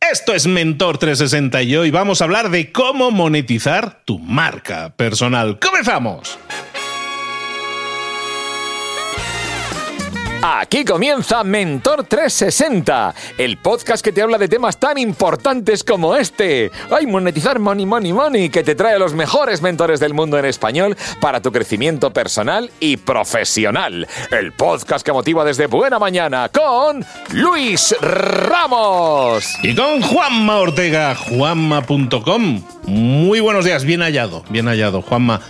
Esto es Mentor 360 y hoy vamos a hablar de cómo monetizar tu marca personal. ¡Comenzamos! Aquí comienza Mentor 360, el podcast que te habla de temas tan importantes como este. Hay monetizar money, money, money, que te trae a los mejores mentores del mundo en español para tu crecimiento personal y profesional. El podcast que motiva desde buena mañana con Luis Ramos. Y con Juanma Ortega, juanma.com. Muy buenos días, bien hallado, bien hallado, Juanma.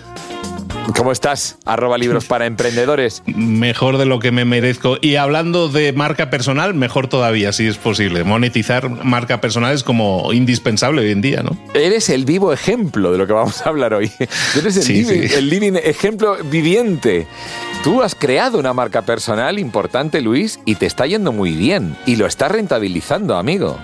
¿Cómo estás? Arroba libros para emprendedores. Mejor de lo que me merezco. Y hablando de marca personal, mejor todavía, si es posible. Monetizar marca personal es como indispensable hoy en día, ¿no? Eres el vivo ejemplo de lo que vamos a hablar hoy. Eres el, el living ejemplo viviente. Tú has creado una marca personal importante, Luis, y te está yendo muy bien. Y lo estás rentabilizando, amigo.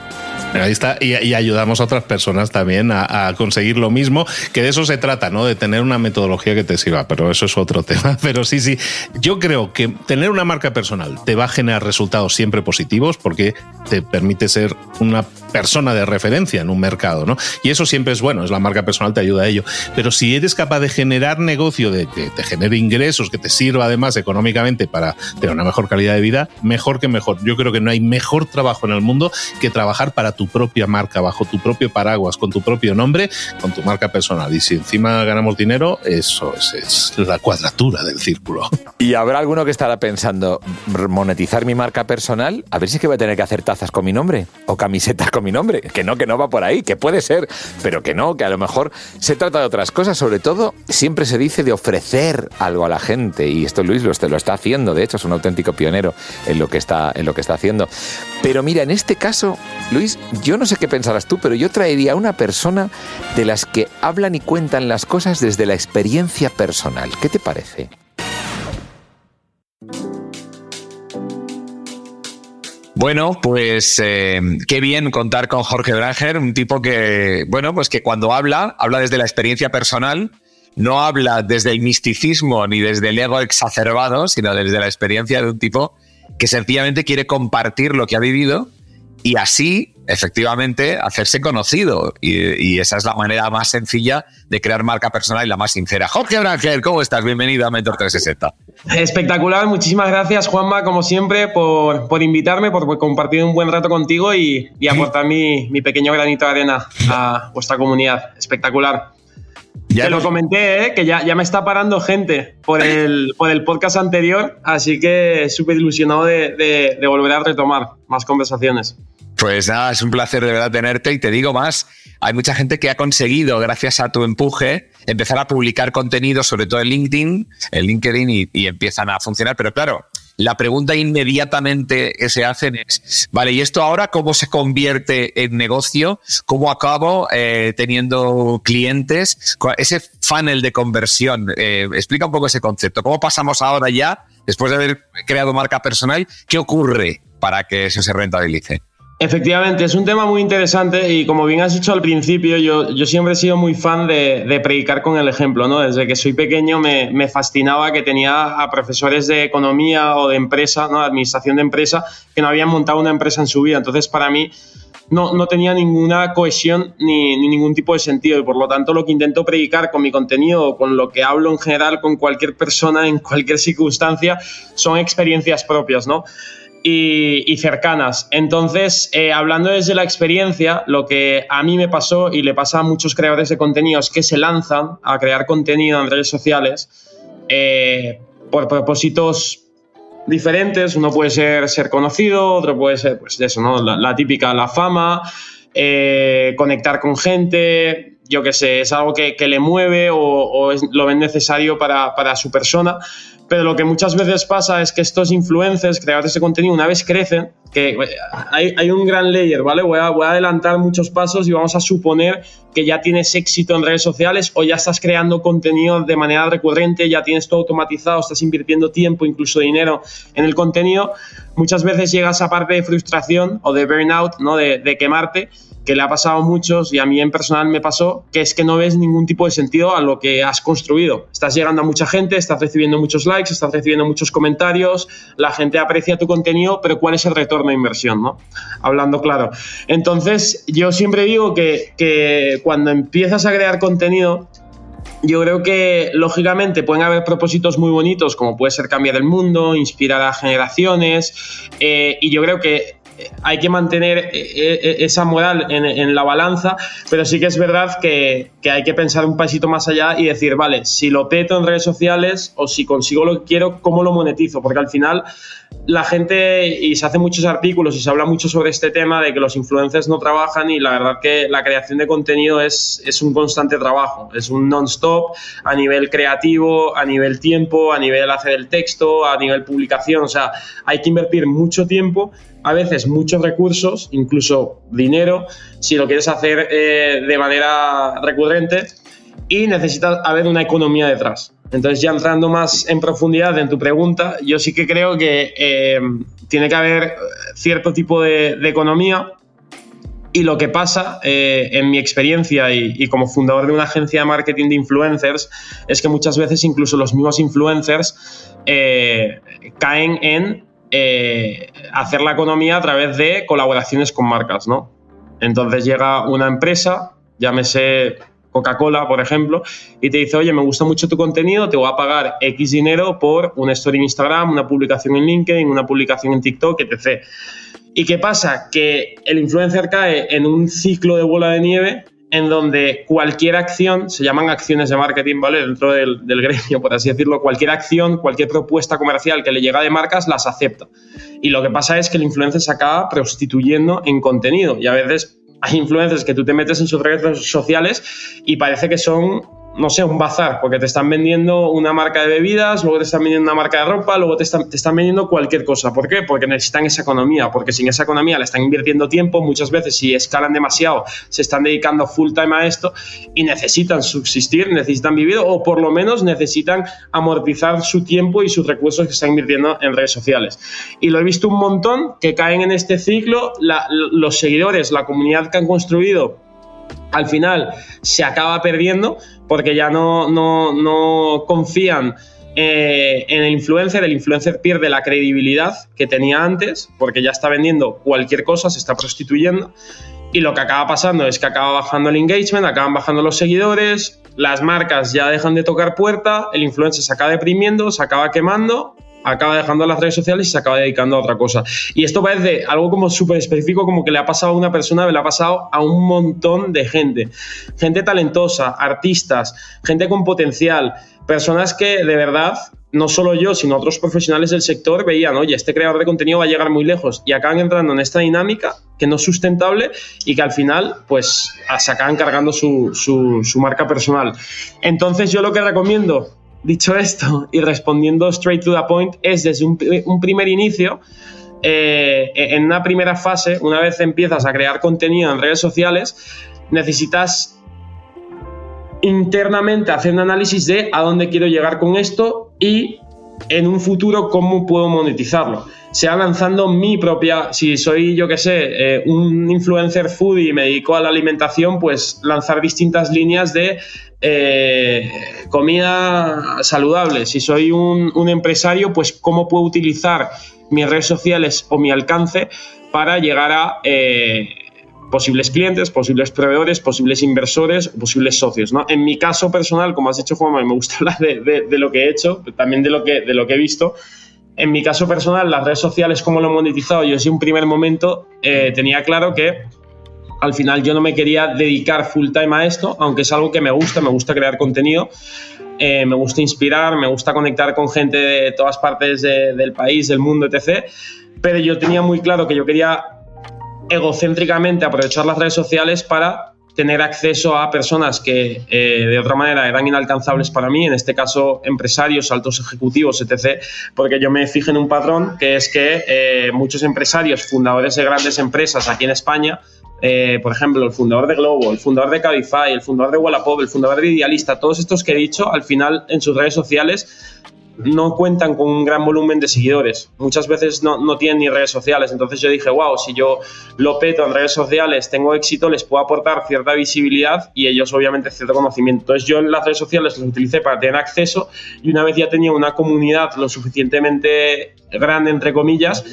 Ahí está, y, ayudamos a otras personas también a, conseguir lo mismo, que de eso se trata, ¿no? De tener una metodología que te sirva, pero eso es otro tema. Pero sí, sí, yo creo que tener una marca personal te va a generar resultados siempre positivos porque te permite ser una persona de referencia en un mercado, ¿no? Y eso siempre es bueno, es la marca personal, te ayuda a ello. Pero si eres capaz de generar negocio, de que te genere ingresos, que te sirva además económicamente para tener una mejor calidad de vida, mejor que mejor. Yo creo que no hay mejor trabajo en el mundo que trabajar para tu propia marca, bajo tu propio paraguas, con tu propio nombre, con tu marca personal. Y si encima ganamos dinero, eso es, la cuadratura del círculo. Y habrá alguno que estará pensando, monetizar mi marca personal, a ver si es que voy a tener que hacer tazas con mi nombre o camisetas con mi nombre. Que no, que no va por ahí, que puede ser, pero que no, que a lo mejor se trata de otras cosas. Sobre todo, siempre se dice de ofrecer algo a la gente. Y esto Luis lo, lo está haciendo, de hecho, es un auténtico pionero en lo que está, en lo que está haciendo. Pero mira, en este caso, Luis, yo no sé qué pensarás tú, pero yo traería a una persona de las que hablan y cuentan las cosas desde la experiencia personal. ¿Qué te parece? Bueno, pues eh, qué bien contar con Jorge Branger, un tipo que, bueno, pues que cuando habla, habla desde la experiencia personal, no habla desde el misticismo ni desde el ego exacerbado, sino desde la experiencia de un tipo que sencillamente quiere compartir lo que ha vivido y así, efectivamente, hacerse conocido. Y, esa es la manera más sencilla de crear marca personal y la más sincera. Jorge Branger, ¿cómo estás? Bienvenido a Mentor 360. Espectacular, muchísimas gracias Juanma, como siempre, por, por invitarme, por, compartir un buen rato contigo y, aportar mi, mi pequeño granito de arena a vuestra comunidad. Espectacular. Ya Te lo comenté, ¿eh? que ya, ya me está parando gente por el, por el podcast anterior, así que súper ilusionado de, de, volver a retomar más conversaciones. Pues nada, es un placer de verdad tenerte y te digo más, hay mucha gente que ha conseguido, gracias a tu empuje, empezar a publicar contenido, sobre todo en LinkedIn, en LinkedIn y, empiezan a funcionar, pero claro, la pregunta inmediatamente que se hacen es, vale, ¿y esto ahora cómo se convierte en negocio? ¿Cómo acabo eh, teniendo clientes? Ese funnel de conversión, eh, explica un poco ese concepto. ¿Cómo pasamos ahora ya, después de haber creado marca personal, qué ocurre para que eso se rentabilice? Efectivamente, es un tema muy interesante y como bien has dicho al principio, yo, yo siempre he sido muy fan de, predicar con el ejemplo, ¿no? Desde que soy pequeño me, me, fascinaba que tenía a profesores de economía o de empresa, ¿no? Administración de empresa, que no habían montado una empresa en su vida. Entonces, para mí, no, no, tenía ninguna cohesión ni, ni, ningún tipo de sentido y por lo tanto lo que intento predicar con mi contenido, con lo que hablo en general con cualquier persona en cualquier circunstancia, son experiencias propias, ¿no? Y, cercanas. Entonces, eh, hablando desde la experiencia, lo que a mí me pasó y le pasa a muchos creadores de contenidos que se lanzan a crear contenido en redes sociales eh, por propósitos diferentes. Uno puede ser ser conocido, otro puede ser, pues eso, ¿no? La, típica, la fama, eh, conectar con gente, yo qué sé, es algo que, le mueve o, lo ven necesario para, para su persona pero lo que muchas veces pasa es que estos influencers, creadores de contenido, una vez crecen, que eh, hay, un gran layer, ¿vale? Voy a, voy a, adelantar muchos pasos y vamos a suponer que ya tienes éxito en redes sociales o ya estás creando contenido de manera recurrente, ya tienes todo automatizado, estás invirtiendo tiempo, incluso dinero en el contenido. Muchas veces llega a esa parte de frustración o de burnout, ¿no? De quemarte que le ha pasado a muchos y a mí en personal me pasó, que es que no ves ningún tipo de sentido a lo que has construido. Estás llegando a mucha gente, estás recibiendo muchos likes, estás recibiendo muchos comentarios, la gente aprecia tu contenido, pero ¿cuál es el retorno de inversión? ¿no? Hablando claro. Entonces, yo siempre digo que, que cuando empiezas a crear contenido, yo creo que lógicamente pueden haber propósitos muy bonitos, como puede ser cambiar el mundo, inspirar a generaciones, eh, y yo creo que hay que mantener eh, eh, esa moral en, la balanza, pero sí que es verdad que, hay que pensar un pasito más allá y decir, vale, si lo peto en redes sociales o si consigo lo que quiero, ¿cómo lo monetizo? Porque al final la gente, y se hacen muchos artículos y se habla mucho sobre este tema de que los influencers no trabajan y la verdad que la creación de contenido es, es un constante trabajo, es un non-stop a nivel creativo, a nivel tiempo, a nivel hacer el texto, a nivel publicación, o sea, hay que invertir mucho tiempo a veces muchos recursos, incluso dinero, si lo quieres hacer eh, de manera recurrente y necesitas haber una economía detrás. Entonces, ya entrando más en profundidad en tu pregunta, yo sí que creo que eh, tiene que haber cierto tipo de, economía y lo que pasa, eh, en mi experiencia y, como fundador de una agencia de marketing de influencers, es que muchas veces incluso los mismos influencers caen en eh, hacer la economía a través de colaboraciones con marcas, ¿no? Entonces llega una empresa, llámese Coca-Cola, por ejemplo, y te dice, oye, me gusta mucho tu contenido, te voy a pagar X dinero por una story en Instagram, una publicación en LinkedIn, una publicación en TikTok, etc. ¿Y qué pasa? Que el influencer cae en un ciclo de bola de nieve en donde cualquier acción, se llaman acciones de marketing, ¿vale? Dentro del, gremio, por así decirlo, cualquier acción, cualquier propuesta comercial que le llega de marcas, las acepta. Y lo que pasa es que el influencer se acaba prostituyendo en contenido. Y a veces hay influencers que tú te metes en sus redes sociales y parece que son no sé, un bazar, porque te están vendiendo una marca de bebidas, luego te están vendiendo una marca de ropa, luego te están, te están vendiendo cualquier cosa. ¿Por qué? Porque necesitan esa economía, porque sin esa economía le están invirtiendo tiempo, muchas veces si escalan demasiado, se están dedicando full time a esto y necesitan subsistir, necesitan vivir o por lo menos necesitan amortizar su tiempo y sus recursos que están invirtiendo en redes sociales. Y lo he visto un montón que caen en este ciclo, los seguidores, la comunidad que han construido al final se acaba perdiendo porque ya no, no, confían eh, en el influencer, el influencer pierde la credibilidad que tenía antes porque ya está vendiendo cualquier cosa, se está prostituyendo y lo que acaba pasando es que acaba bajando el engagement, acaban bajando los seguidores, las marcas ya dejan de tocar puerta, el influencer se acaba deprimiendo, se acaba quemando acaba dejando las redes sociales y se acaba dedicando a otra cosa. Y esto parece algo como súper específico, como que le ha pasado a una persona, le ha pasado a un montón de gente. Gente talentosa, artistas, gente con potencial, personas que de verdad, no solo yo, sino otros profesionales del sector veían, oye, este creador de contenido va a llegar muy lejos y acaban entrando en esta dinámica que no es sustentable y que al final, pues, se acaban cargando su, su marca personal. Entonces, yo lo que recomiendo dicho esto y respondiendo straight to the point, es desde un, primer inicio, eh, en una primera fase, una vez empiezas a crear contenido en redes sociales, necesitas internamente hacer un análisis de a dónde quiero llegar con esto y en un futuro cómo puedo monetizarlo. Sea lanzando mi propia, si soy yo que sé, eh, un influencer food y me dedico a la alimentación, pues lanzar distintas líneas de eh, comida saludable. Si soy un, empresario, pues cómo puedo utilizar mis redes sociales o mi alcance para llegar a eh, posibles clientes, posibles proveedores, posibles inversores, posibles socios. ¿no? En mi caso personal, como has dicho Juanma, me gusta hablar de, lo que he hecho, también de lo que, de lo que he visto. En mi caso personal, las redes sociales, como lo he monetizado, yo desde un primer momento eh, tenía claro que al final yo no me quería dedicar full time a esto, aunque es algo que me gusta, me gusta crear contenido, eh, me gusta inspirar, me gusta conectar con gente de todas partes del país, del mundo, etc. Pero yo tenía muy claro que yo quería egocéntricamente aprovechar las redes sociales para tener acceso a personas que eh, de otra manera eran inalcanzables para mí, en este caso empresarios, altos ejecutivos, etc., porque yo me fijo en un patrón que es que eh, muchos empresarios, fundadores de grandes empresas aquí en España, eh, por ejemplo, el fundador de Globo, el fundador de Cabify, el fundador de Wallapop, el fundador de Idealista, todos estos que he dicho, al final en sus redes sociales no cuentan con un gran volumen de seguidores. Muchas veces no, no, tienen ni redes sociales. Entonces yo dije, wow, si yo lo peto en redes sociales, tengo éxito, les puedo aportar cierta visibilidad y ellos obviamente cierto conocimiento. Entonces yo en las redes sociales los utilicé para tener acceso y una vez ya tenía una comunidad lo suficientemente grande, entre comillas,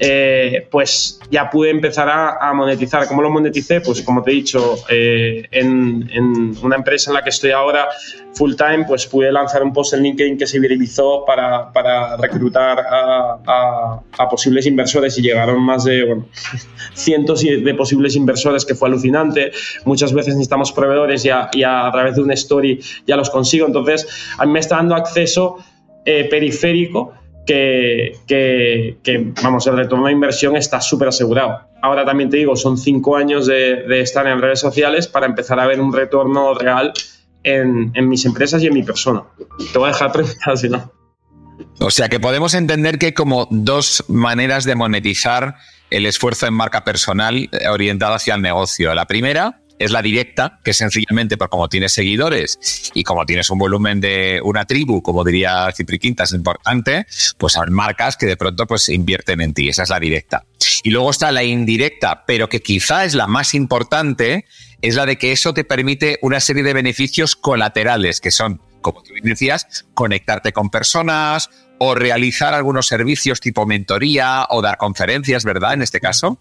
eh, pues ya pude empezar a, monetizar. ¿Cómo lo moneticé? Pues como te he dicho, eh, en, una empresa en la que estoy ahora full time, pues pude lanzar un post en LinkedIn que se viralizó para, para reclutar a, posibles inversores y llegaron más de bueno, cientos de posibles inversores, que fue alucinante. Muchas veces necesitamos proveedores y a, través de una story ya los consigo. Entonces, a mí me está dando acceso eh, periférico que, vamos, el retorno de inversión está súper asegurado. Ahora también te digo, son cinco años de, estar en redes sociales para empezar a ver un retorno real en, mis empresas y en mi persona. Te voy a dejar preguntar si no. O sea que podemos entender que hay como dos maneras de monetizar el esfuerzo en marca personal eh, orientada hacia el negocio. La primera es la directa, que sencillamente por como tienes seguidores y como tienes un volumen de una tribu, como diría Cipri Quintas, importante, pues hay marcas que de pronto pues invierten en ti. Esa es la directa. Y luego está la indirecta, pero que quizá es la más importante, es la de que eso te permite una serie de beneficios colaterales, que son, como tú decías, conectarte con personas o realizar algunos servicios tipo mentoría o dar conferencias, ¿verdad? En este caso.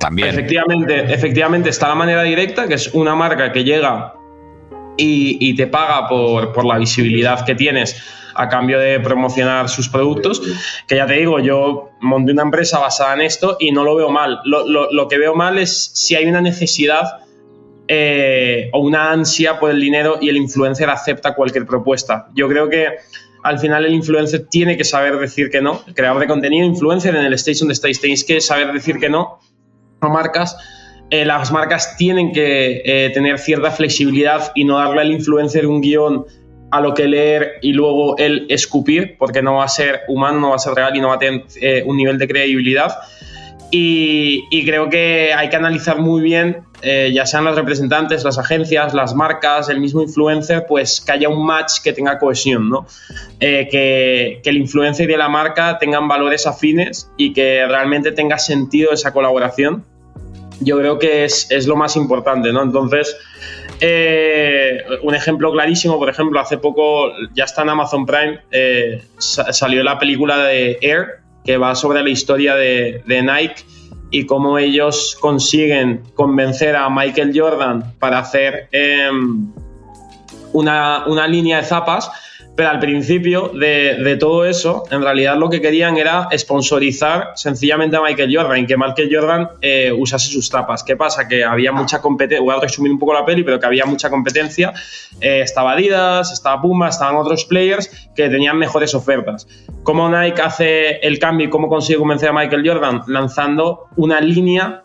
Efectivamente, efectivamente está la manera directa, que es una marca que llega y, te paga por, la visibilidad que tienes a cambio de promocionar sus productos. Que ya te digo, yo monté una empresa basada en esto y no lo veo mal. Lo, que veo mal es si hay una necesidad eh, o una ansia por el dinero y el influencer acepta cualquier propuesta. Yo creo que al final el influencer tiene que saber decir que no. Creador de contenido, influencer en el stage donde estáis, tenéis que saber decir que no eh, las marcas tienen que eh, tener cierta flexibilidad y no darle al influencer un guion a lo que leer y luego él escupir, porque no va a ser humano, no va a ser real y no va a tener eh, un nivel de credibilidad. Y, creo que hay que analizar muy bien, ya sean los representantes, las agencias, las marcas, el mismo influencer, pues que haya un match que tenga cohesión, ¿no? que, que el influencer y la marca tengan valores afines y que realmente tenga sentido esa colaboración yo creo que es, lo más importante, ¿no? Entonces, eh, un ejemplo clarísimo, por ejemplo, hace poco, ya está en Amazon Prime, eh, salió la película de Air, que va sobre la historia de, Nike y cómo ellos consiguen convencer a Michael Jordan para hacer em, una, una línea de zapas pero al principio de, todo eso, en realidad lo que querían era sponsorizar sencillamente a Michael Jordan, que Michael Jordan eh, usase sus tapas. ¿Qué pasa? Que había mucha competencia, voy a resumir un poco la peli, pero que había mucha competencia. Eh, estaba Adidas, estaba Puma, estaban otros players que tenían mejores ofertas. ¿Cómo Nike hace el cambio y cómo consigue convencer a Michael Jordan? Lanzando una línea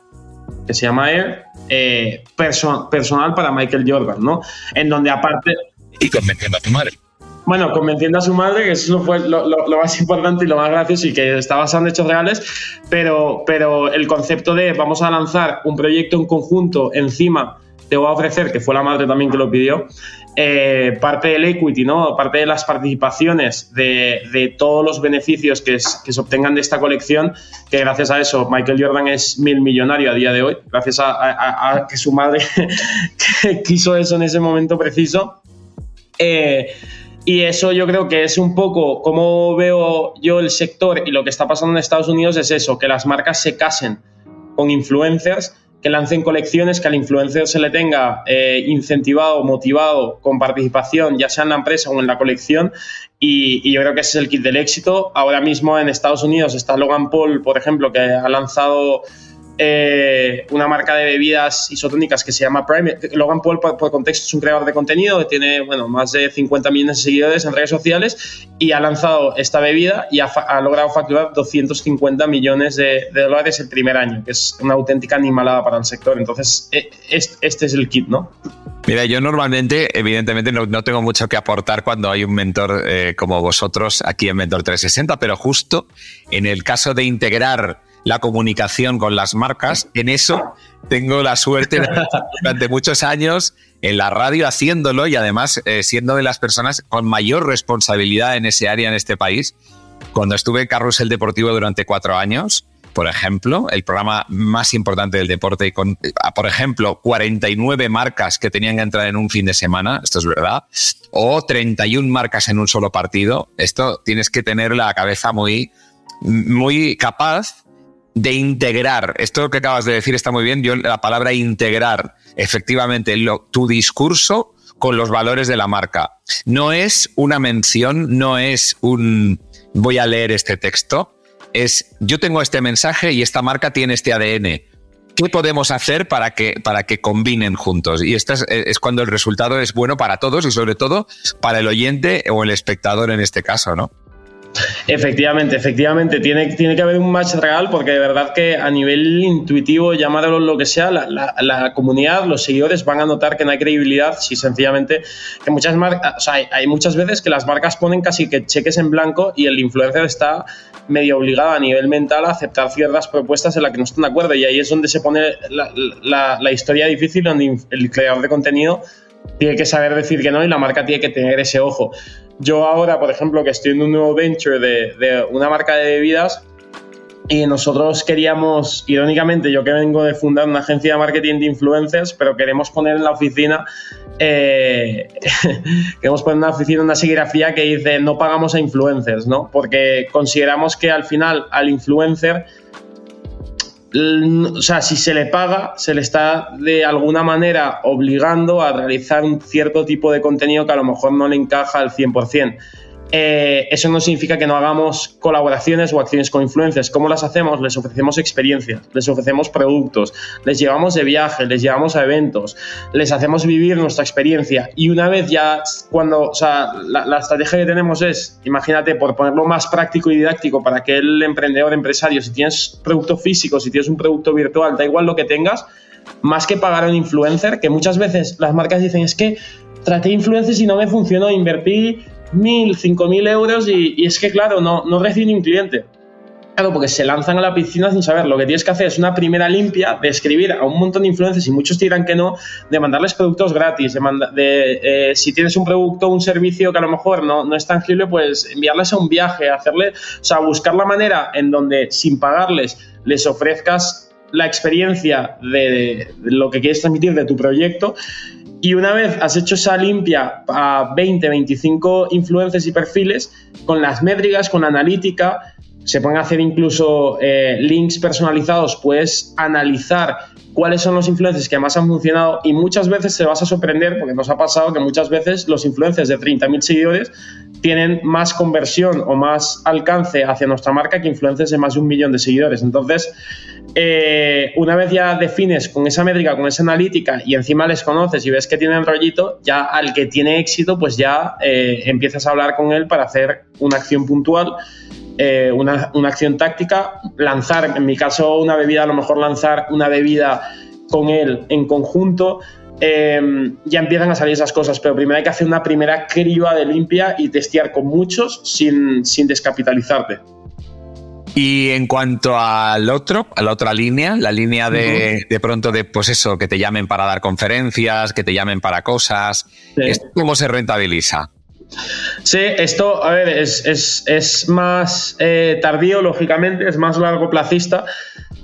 que se llama Air, eh, personal para Michael Jordan, ¿no? En donde aparte... Y convenciendo a tu madre Bueno, convenciendo a su madre, que eso fue lo, más importante y lo más gracioso y que está basado en hechos reales, pero, pero el concepto de vamos a lanzar un proyecto en conjunto encima te voy a ofrecer, que fue la madre también que lo pidió, eh, parte del equity, ¿no? parte de las participaciones de, todos los beneficios que, se obtengan de esta colección, que gracias a eso Michael Jordan es mil millonario a día de hoy, gracias a, que su madre quiso eso en ese momento preciso. Eh, y eso yo creo que es un poco como veo yo el sector y lo que está pasando en Estados Unidos es eso, que las marcas se casen con influencers que lancen colecciones, que al influencer se le tenga eh, incentivado, motivado con participación, ya sea en la empresa o en la colección. Y, y, yo creo que ese es el kit del éxito. Ahora mismo en Estados Unidos está Logan Paul, por ejemplo, que ha lanzado eh, una marca de bebidas isotónicas que se llama Prime. Logan Paul, por, contexto, es un creador de contenido que tiene bueno, más de 50 millones de seguidores en redes sociales y ha lanzado esta bebida y ha, logrado facturar 250 millones de, dólares el primer año, que es una auténtica animalada para el sector. Entonces, e, este es el kit, ¿no? Mira, yo normalmente, evidentemente, no, tengo mucho que aportar cuando hay un mentor eh, como vosotros aquí en Mentor 360, pero justo en el caso de integrar la comunicación con las marcas. En eso tengo la suerte de, durante muchos años en la radio haciéndolo y además eh, siendo de las personas con mayor responsabilidad en ese área en este país. Cuando estuve en Carrusel Deportivo durante cuatro años, por ejemplo, el programa más importante del deporte, y con, por ejemplo, 49 marcas que tenían que entrar en un fin de semana, esto es verdad, o 31 marcas en un solo partido, esto tienes que tener la cabeza muy, muy capaz de integrar, esto que acabas de decir está muy bien, yo la palabra integrar efectivamente tu discurso con los valores de la marca. No es una mención, no es un voy a leer este texto, es yo tengo este mensaje y esta marca tiene este ADN. ¿Qué podemos hacer para que, para que combinen juntos? Y esto es, es cuando el resultado es bueno para todos y sobre todo para el oyente o el espectador en este caso, ¿no? Efectivamente, efectivamente, tiene, tiene que haber un match real porque de verdad que a nivel intuitivo, llamarlo lo que sea, la, comunidad, los seguidores van a notar que no hay credibilidad si sencillamente que muchas marcas, o sea, hay, muchas veces que las marcas ponen casi que cheques en blanco y el influencer está medio obligado a nivel mental a aceptar ciertas propuestas en las que no están de acuerdo y ahí es donde se pone la, la historia difícil donde el creador de contenido tiene que saber decir que no y la marca tiene que tener ese ojo. Yo ahora, por ejemplo, que estoy en un nuevo venture de, una marca de bebidas, y nosotros queríamos, irónicamente, yo que vengo de fundar una agencia de marketing de influencers, pero queremos poner en la oficina, eh, queremos poner en la oficina una serigrafía que dice no pagamos a influencers, ¿no? Porque consideramos que al final al influencer o sea, si se le paga, se le está de alguna manera obligando a realizar un cierto tipo de contenido que a lo mejor no le encaja al 100%. Eh, eso no significa que no hagamos colaboraciones o acciones con influencers. ¿Cómo las hacemos? Les ofrecemos experiencias, les ofrecemos productos, les llevamos de viaje, les llevamos a eventos, les hacemos vivir nuestra experiencia. Y una vez ya, cuando, o sea, la, estrategia que tenemos es, imagínate, por ponerlo más práctico y didáctico para que el emprendedor, empresario, si tienes producto físico, si tienes un producto virtual, da igual lo que tengas, más que pagar a un influencer, que muchas veces las marcas dicen es que traté influencers y no me funcionó, invertí mil, cinco mil euros y, es que, claro, no, no reciben un cliente. Claro, porque se lanzan a la piscina sin saber. Lo que tienes que hacer es una primera limpia de escribir a un montón de influencers y muchos dirán que no, de mandarles productos gratis, de, de eh, si tienes un producto un servicio que a lo mejor no, no es tangible, pues enviarles a un viaje, hacerle, o sea, buscar la manera en donde sin pagarles les ofrezcas la experiencia de lo que quieres transmitir de tu proyecto y una vez has hecho esa limpia a 20, 25 influencers y perfiles, con las métricas, con analítica, se pueden hacer incluso eh, links personalizados, puedes analizar cuáles son los influencers que más han funcionado y muchas veces te vas a sorprender porque nos ha pasado que muchas veces los influencers de 30.000 seguidores tienen más conversión o más alcance hacia nuestra marca que influencers de más de un millón de seguidores. Entonces, eh, una vez ya defines con esa métrica, con esa analítica y encima les conoces y ves que tienen rollito, ya al que tiene éxito, pues ya eh, empiezas a hablar con él para hacer una acción puntual eh, una, acción táctica, lanzar, en mi caso, una bebida, a lo mejor lanzar una bebida con él en conjunto, em, ya empiezan a salir esas cosas, pero primero hay que hacer una primera criba de limpia y testear con muchos sin, sin descapitalizarte. Y en cuanto al otro, a la otra línea, la línea de, de pronto de, pues eso, que te llamen para dar conferencias, que te llamen para cosas, ¿cómo se rentabiliza? Sí, esto, a ver, es, más eh, tardío, lógicamente, es más largo plazista,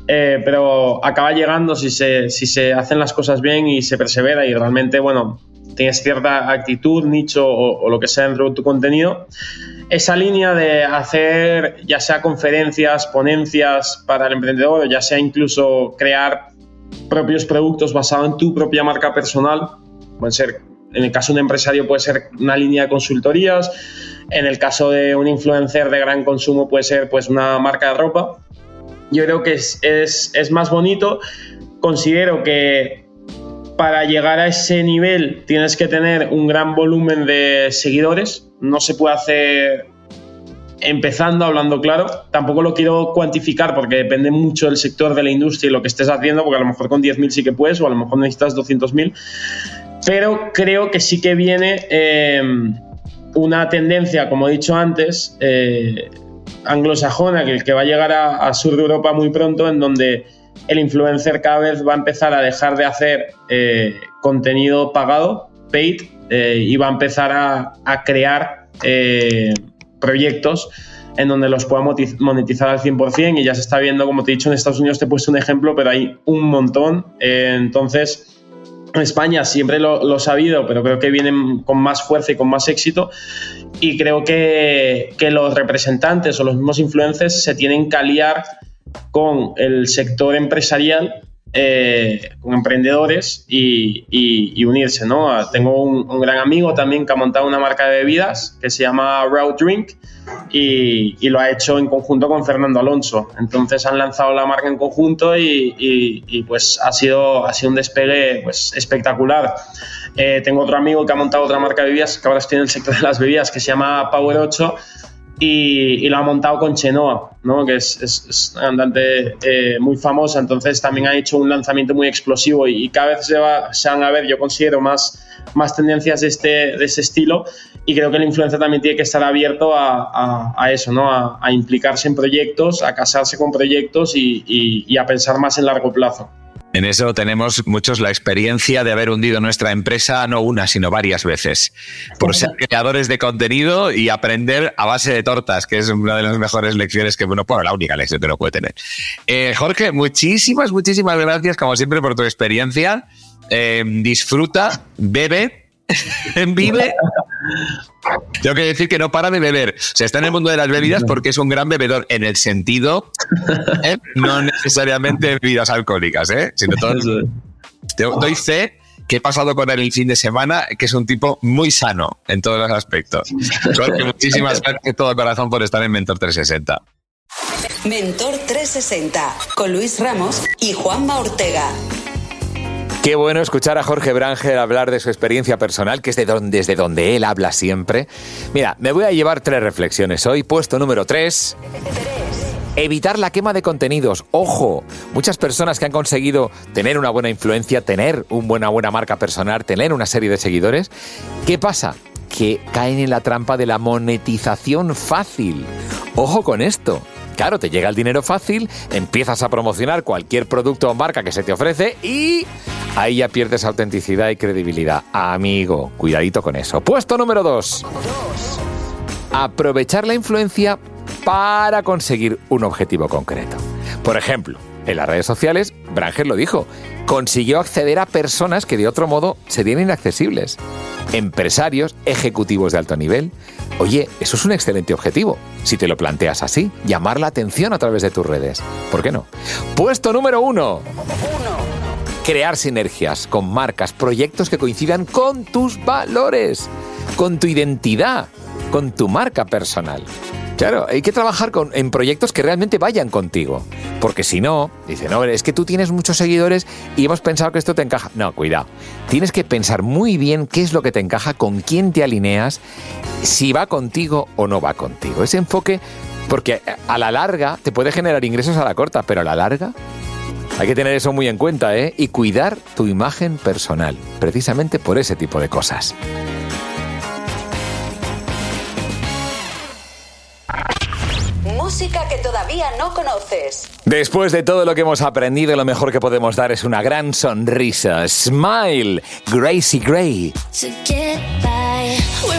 eh, pero acaba llegando si se, hacen las cosas bien y se persevera y realmente, bueno, tienes cierta actitud, nicho o, o lo que sea dentro de tu contenido. Esa línea de hacer ya sea conferencias, ponencias para el emprendedor, ya sea incluso crear propios productos basados en tu propia marca personal, pueden ser, en el caso de un empresario puede ser una línea de consultorías, en el caso de un influencer de gran consumo puede ser pues una marca de ropa. Yo creo que es, es, es más bonito, considero que para llegar a ese nivel tienes que tener un gran volumen de seguidores. No se puede hacer empezando hablando claro. Tampoco lo quiero cuantificar porque depende mucho del sector de la industria y lo que estés haciendo, porque a lo mejor con 10.000 sí que puedes o a lo mejor necesitas 200.000. Pero creo que sí que viene eh, una tendencia, como he dicho antes, eh, anglosajona, que, que va a llegar a, a sur de Europa muy pronto, en donde el influencer cada vez va a empezar a dejar de hacer eh, contenido pagado, paid, y va a empezar a, crear eh, proyectos en donde los pueda monetizar al 100% y ya se está viendo, como te he dicho, en Estados Unidos te he puesto un ejemplo, pero hay un montón. entonces, en España siempre lo, he sabido, pero creo que vienen con más fuerza y con más éxito. Y creo que, que los representantes o los mismos influencers se tienen que aliar con el sector empresarial, eh, con emprendedores y, unirse. ¿no? Tengo un, gran amigo también que ha montado una marca de bebidas que se llama Raw Drink y, lo ha hecho en conjunto con Fernando Alonso. Entonces han lanzado la marca en conjunto y, pues ha sido, ha sido un despegue pues, espectacular. Eh, tengo otro amigo que ha montado otra marca de bebidas que ahora estoy en el sector de las bebidas que se llama Power 8 y, lo ha montado con Chenoa, ¿no? que es, es, una cantante eh, muy famosa, entonces también ha hecho un lanzamiento muy explosivo y, cada vez se, va, se, van a ver, yo considero, más, más tendencias de, este, de ese estilo y creo que el influencer también tiene que estar abierto a, a, eso, ¿no? A, a, implicarse en proyectos, a casarse con proyectos y, y a pensar más en largo plazo. En eso tenemos muchos la experiencia de haber hundido nuestra empresa no una, sino varias veces, por ser creadores de contenido y aprender a base de tortas, que es una de las mejores lecciones que uno, bueno, la única lección que uno puede tener. Eh, Jorge, muchísimas, muchísimas gracias, como siempre, por tu experiencia. Eh, disfruta, bebe vive. Tengo que decir que no para de beber. O sea, está en el mundo de las bebidas porque es un gran bebedor en el sentido, ¿eh? no necesariamente bebidas alcohólicas, ¿eh? sino todo. Doy fe que he pasado con él el fin de semana, que es un tipo muy sano en todos los aspectos. muchísimas gracias de todo corazón por estar en Mentor 360. Mentor 360 con Luis Ramos y Juanma Ortega. Qué bueno escuchar a Jorge Branger hablar de su experiencia personal, que es de donde, desde donde él habla siempre. Mira, me voy a llevar tres reflexiones hoy. Puesto número tres. Evitar la quema de contenidos. Ojo, muchas personas que han conseguido tener una buena influencia, tener una buena marca personal, tener una serie de seguidores, ¿qué pasa? Que caen en la trampa de la monetización fácil. Ojo con esto. Claro, te llega el dinero fácil, empiezas a promocionar cualquier producto o marca que se te ofrece y ahí ya pierdes autenticidad y credibilidad. Amigo, cuidadito con eso. Puesto número dos. Aprovechar la influencia para conseguir un objetivo concreto. Por ejemplo, en las redes sociales, Branger lo dijo, consiguió acceder a personas que de otro modo serían inaccesibles. Empresarios, ejecutivos de alto nivel. Oye, eso es un excelente objetivo. Si te lo planteas así, llamar la atención a través de tus redes. ¿Por qué no? Puesto número uno. Crear sinergias con marcas, proyectos que coincidan con tus valores, con tu identidad, con tu marca personal. Claro, hay que trabajar con, en proyectos que realmente vayan contigo. Porque si no, dice, no, es que tú tienes muchos seguidores y hemos pensado que esto te encaja. No, cuidado. Tienes que pensar muy bien qué es lo que te encaja, con quién te alineas, si va contigo o no va contigo. Ese enfoque, porque a la larga te puede generar ingresos a la corta, pero a la larga Hay que tener eso muy en cuenta, ¿eh? Y cuidar tu imagen personal, precisamente por ese tipo de cosas. Música que todavía no conoces. Después de todo lo que hemos aprendido, lo mejor que podemos dar es una gran sonrisa. Smile, Gracie Gray. to get by.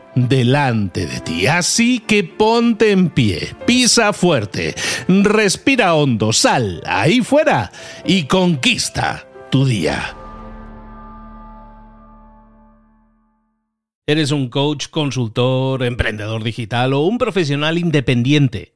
delante de ti. Así que ponte en pie, pisa fuerte, respira hondo, sal ahí fuera y conquista tu día. ¿Eres un coach, consultor, emprendedor digital o un profesional independiente?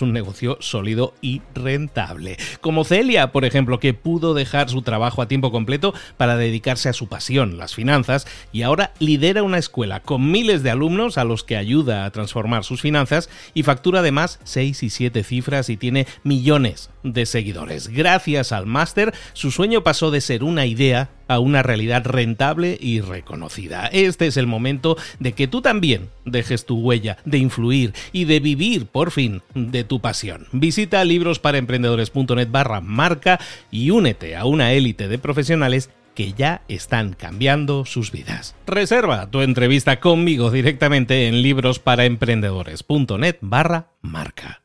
un negocio sólido y rentable. Como Celia, por ejemplo, que pudo dejar su trabajo a tiempo completo para dedicarse a su pasión, las finanzas, y ahora lidera una escuela con miles de alumnos a los que ayuda a transformar sus finanzas y factura además 6 y 7 cifras y tiene millones de seguidores. Gracias al máster, su sueño pasó de ser una idea a una realidad rentable y reconocida. Este es el momento de que tú también dejes tu huella, de influir y de vivir por fin de tu pasión. Visita librosparaemprendedores.net barra marca y únete a una élite de profesionales que ya están cambiando sus vidas. Reserva tu entrevista conmigo directamente en librosparaemprendedores.net barra marca.